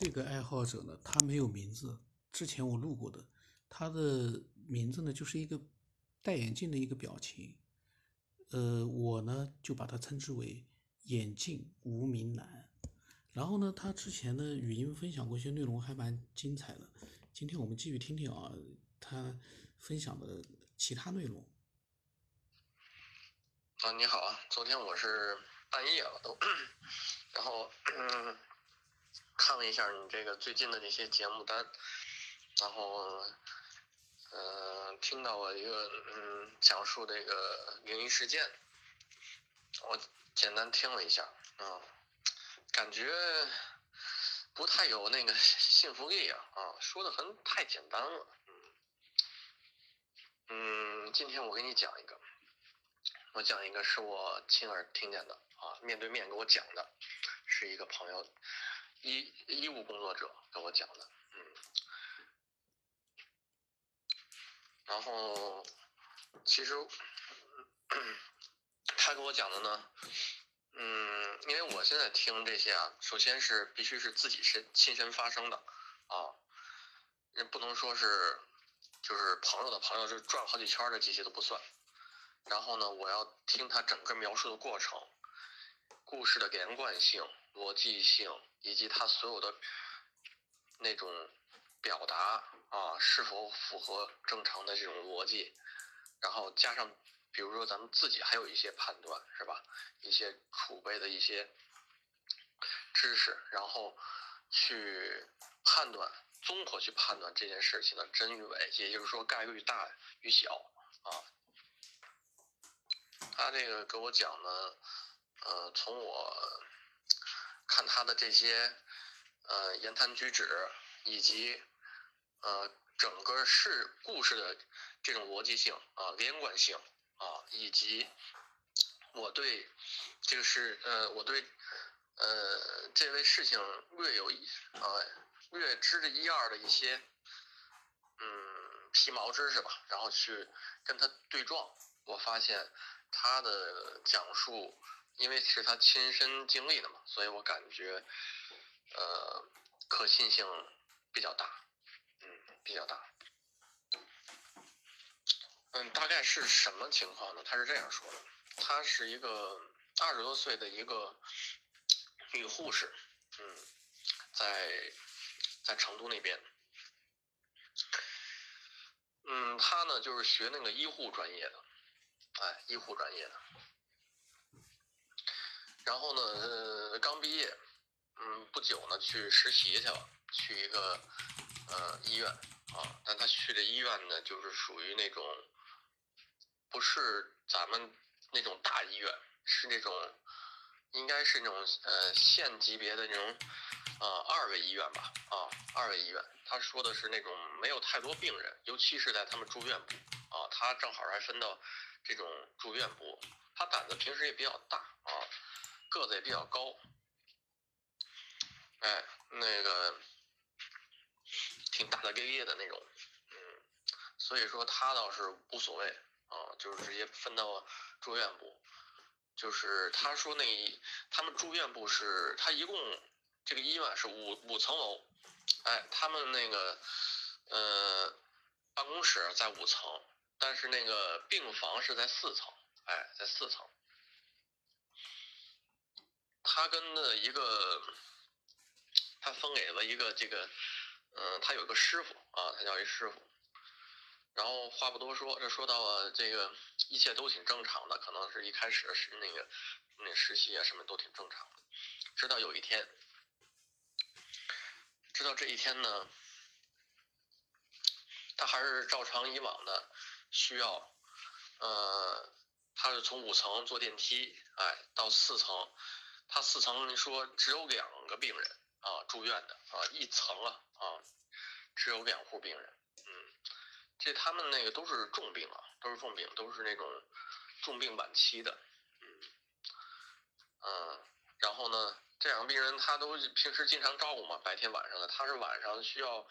这个爱好者呢，他没有名字，之前我录过的，他的名字呢就是一个戴眼镜的一个表情，呃，我呢就把他称之为眼镜无名男。然后呢，他之前的语音分享过一些内容，还蛮精彩的。今天我们继续听听啊，他分享的其他内容。啊，你好啊，昨天我是半夜了都，然后嗯，看了一下你这个最近的这些节目单，然后嗯，听到了一个嗯讲述这个灵异事件，我简单听了一下啊。感觉不太有那个 信服力啊啊，说的很太简单了，嗯嗯，今天我给你讲一个，我讲一个是我亲耳听见的啊，面对面给我讲的，是一个朋友医医务工作者跟我讲的，嗯，然后其实他给我讲的呢。嗯，因为我现在听这些啊，首先是必须是自己身亲身发生的，啊，也不能说是就是朋友的朋友，就转好几圈的这些都不算。然后呢，我要听他整个描述的过程，故事的连贯性、逻辑性，以及他所有的那种表达啊，是否符合正常的这种逻辑，然后加上。比如说，咱们自己还有一些判断，是吧？一些储备的一些知识，然后去判断，综合去判断这件事情的真与伪，也就是说概率大与小啊。他这个给我讲呢，呃，从我看他的这些呃言谈举止，以及呃整个事故事的这种逻辑性啊连贯性。啊，以及我对这个是呃，我对呃这位事情略有一呃略知的一二的一些嗯皮毛知识吧，然后去跟他对撞，我发现他的讲述，因为是他亲身经历的嘛，所以我感觉呃可信性比较大，嗯，比较大。嗯，大概是什么情况呢？他是这样说的：，她是一个二十多岁的一个女护士，嗯，在在成都那边，嗯，她呢就是学那个医护专业的，哎，医护专业的，然后呢，呃，刚毕业，嗯，不久呢去实习去了，去一个呃医院啊，但他去的医院呢，就是属于那种。不是咱们那种大医院，是那种，应该是那种呃县级别的那种，呃二位医院吧，啊二位医院。他说的是那种没有太多病人，尤其是在他们住院部，啊他正好还分到这种住院部。他胆子平时也比较大，个子也比较高，哎那个挺大大咧咧的那种，嗯，所以说他倒是无所谓。啊，就是直接分到住院部，就是他说那他们住院部是，他一共这个医院是五五层楼，哎，他们那个呃办公室在五层，但是那个病房是在四层，哎，在四层。他跟的一个，他分给了一个这个，嗯，他有个师傅啊，他叫一师傅。然后话不多说，这说到了这个一切都挺正常的，可能是一开始是那个那实习啊什么都挺正常的，直到有一天，直到这一天呢，他还是照常以往的需要，呃，他是从五层坐电梯，哎，到四层，他四层说只有两个病人啊住院的啊，一层啊啊，只有两户病人。嗯这他们那个都是重病啊，都是重病，都是那种重病晚期的，嗯，嗯，然后呢，这两个病人他都平时经常照顾嘛，白天晚上的，他是晚上需要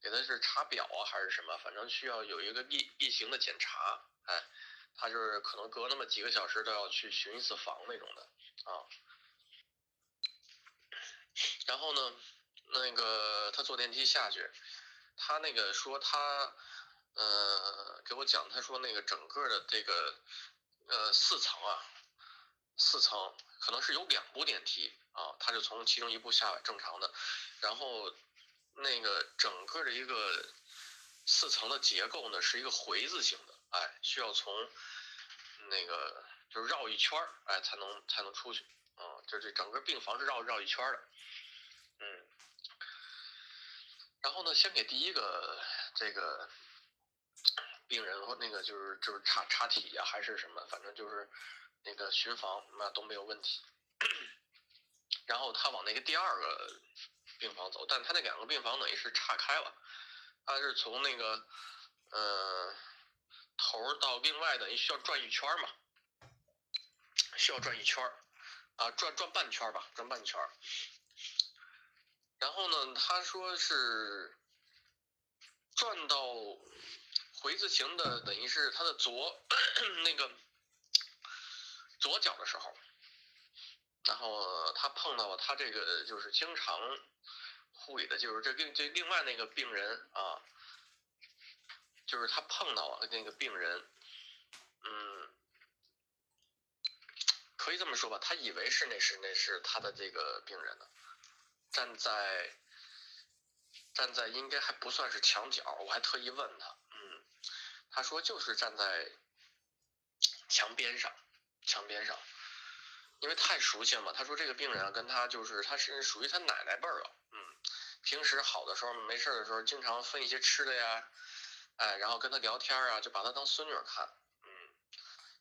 给他是查表啊还是什么，反正需要有一个例例行的检查，哎，他就是可能隔那么几个小时都要去巡一次房那种的啊，然后呢，那个他坐电梯下去，他那个说他，呃，给我讲，他说那个整个的这个，呃，四层啊，四层可能是有两部电梯啊，他就从其中一部下来，正常的，然后那个整个的一个四层的结构呢是一个回字形的，哎，需要从那个就是绕一圈儿，哎，才能才能出去，就这整个病房是绕绕一圈的，嗯。然后呢，先给第一个这个病人或那个就是就是查查体呀，还是什么，反正就是那个巡房那都没有问题。然后他往那个第二个病房走，但他那两个病房等于是岔开了，他是从那个呃头到另外等于需要转一圈嘛，需要转一圈啊，转转半圈吧，转半圈。然后呢，他说是转到回字形的，等于是他的左 那个左脚的时候，然后他碰到了他这个就是经常护理的，就是这另这另外那个病人啊，就是他碰到了那个病人，嗯，可以这么说吧，他以为是那是那是他的这个病人呢。站在站在应该还不算是墙角，我还特意问他，嗯，他说就是站在墙边上，墙边上，因为太熟悉了嘛。他说这个病人，跟他就是他是属于他奶奶辈儿了，嗯，平时好的时候没事的时候，经常分一些吃的呀，哎，然后跟他聊天啊，就把他当孙女看，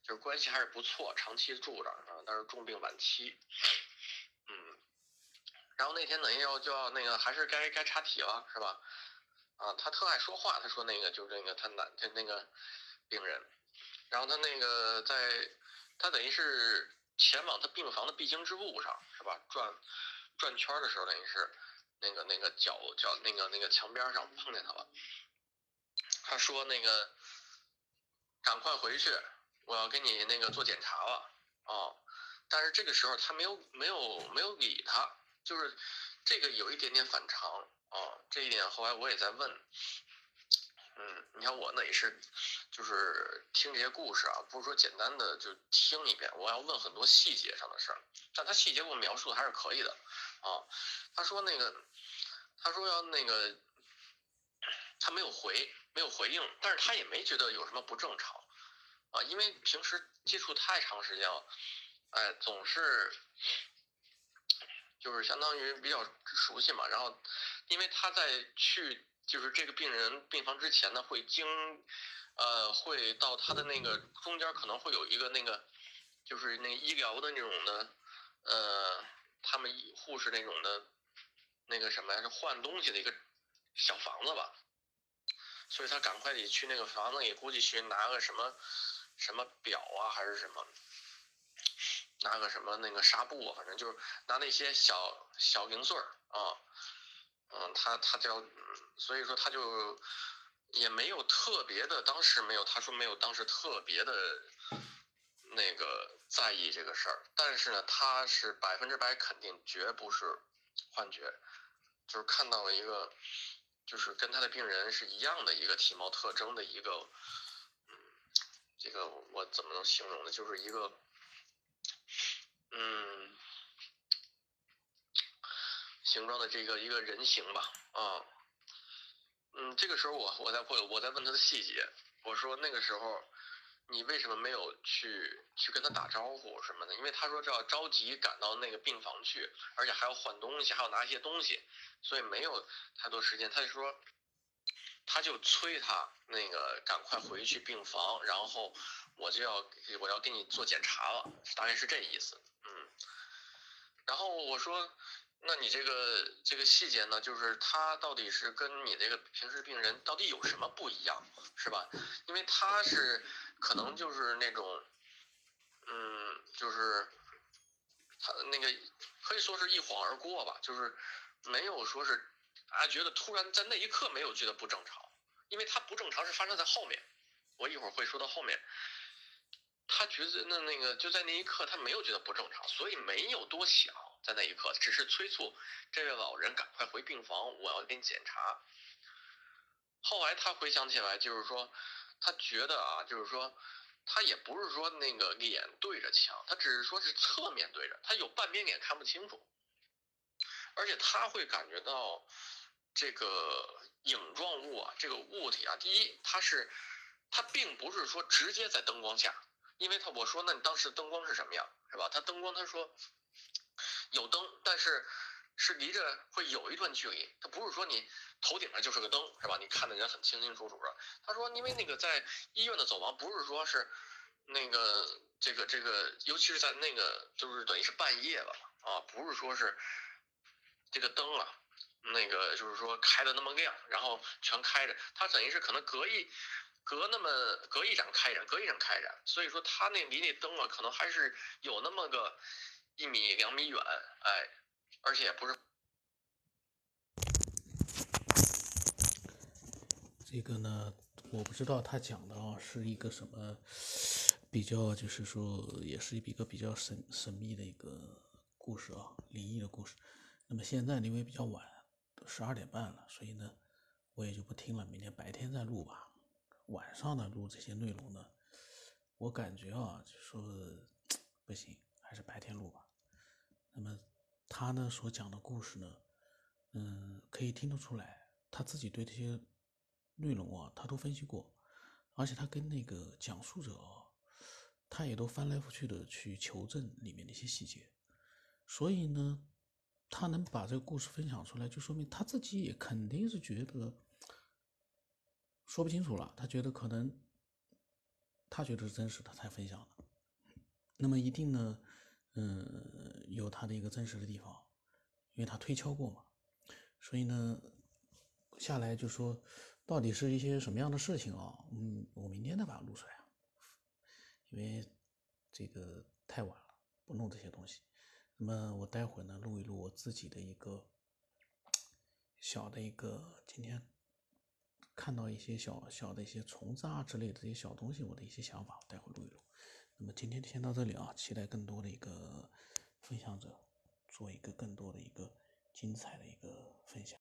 就是关系还是不错，长期住着啊，但是重病晚期。嗯然后那天等于要就要那个还是该该查体了是吧？啊，他特爱说话，他说那个就是那个他男就那个病人，然后他那个在他等于是前往他病房的必经之路上是吧？转转圈的时候等于是那个那个脚脚那个那个墙边上碰见他了，他说那个赶快回去，我要给你那个做检查了啊！但是这个时候他没有没有没有理他。就是这个有一点点反常啊，这一点后来我也在问，嗯，你看我呢也是，就是听这些故事啊，不是说简单的就听一遍，我要问很多细节上的事儿，但他细节给我描述的还是可以的啊。他说那个，他说要那个，他没有回，没有回应，但是他也没觉得有什么不正常啊，因为平时接触太长时间了，哎，总是。就是相当于比较熟悉嘛，然后，因为他在去就是这个病人病房之前呢，会经，呃，会到他的那个中间可能会有一个那个，就是那医疗的那种的，呃，他们护士那种的，那个什么呀，是换东西的一个小房子吧，所以他赶快得去那个房子里，估计去拿个什么什么表啊，还是什么。拿个什么那个纱布，反正就是拿那些小小零碎儿啊，嗯，他他叫，所以说他就也没有特别的，当时没有，他说没有，当时特别的那个在意这个事儿，但是呢，他是百分之百肯定绝不是幻觉，就是看到了一个，就是跟他的病人是一样的一个体貌特征的一个，这个我怎么能形容呢？就是一个。嗯，形状的这个一个人形吧，啊，嗯，这个时候我我在问我在问他的细节，我说那个时候你为什么没有去去跟他打招呼什么的？因为他说这要着急赶到那个病房去，而且还要换东西，还要拿一些东西，所以没有太多时间。他就说，他就催他那个赶快回去病房，然后我就要我要给你做检查了，大概是这意思。嗯然后我说，那你这个这个细节呢，就是他到底是跟你这个平时病人到底有什么不一样，是吧？因为他是可能就是那种，嗯，就是他那个可以说是一晃而过吧，就是没有说是啊觉得突然在那一刻没有觉得不正常，因为他不正常是发生在后面，我一会儿会说到后面。他觉得那那个就在那一刻，他没有觉得不正常，所以没有多想，在那一刻，只是催促这位老人赶快回病房，我要给你检查。后来他回想起来，就是说，他觉得啊，就是说，他也不是说那个脸对着墙，他只是说是侧面对着，他有半边脸看不清楚，而且他会感觉到这个影状物啊，这个物体啊，第一，它是，它并不是说直接在灯光下，因为他我说那你当时灯光是什么样，是吧？他灯光他说有灯，但是。是离着会有一段距离，它不是说你头顶上就是个灯，是吧？你看的人很清清楚楚的。他说，因为那个在医院的走廊，不是说是那个这个这个，尤其是在那个就是等于是半夜了啊，不是说是这个灯啊，那个就是说开的那么亮，然后全开着，它等于是可能隔一隔那么隔一盏开一盏，隔一盏开一盏，所以说它那离那灯啊，可能还是有那么个一米两米远，哎。而且不是这个呢，我不知道他讲的啊是一个什么比较，就是说也是一个比较神神秘的一个故事啊，灵异的故事。那么现在因为比较晚，十二点半了，所以呢，我也就不听了，明天白天再录吧。晚上呢录这些内容呢，我感觉啊，就说不行，还是白天录吧。那么。他呢所讲的故事呢，嗯，可以听得出来，他自己对这些内容啊，他都分析过，而且他跟那个讲述者啊，他也都翻来覆去的去求证里面的一些细节，所以呢，他能把这个故事分享出来，就说明他自己也肯定是觉得说不清楚了，他觉得可能他觉得是真实的才分享的，那么一定呢。嗯，有他的一个真实的地方，因为他推敲过嘛，所以呢，下来就说到底是一些什么样的事情啊？嗯，我明天再把它录出来，因为这个太晚了，不弄这些东西。那么我待会呢，录一录我自己的一个小的一个今天看到一些小小的一些虫子啊之类的这些小东西，我的一些想法，我待会录一录。那么今天就先到这里啊，期待更多的一个分享者，做一个更多的一个精彩的一个分享。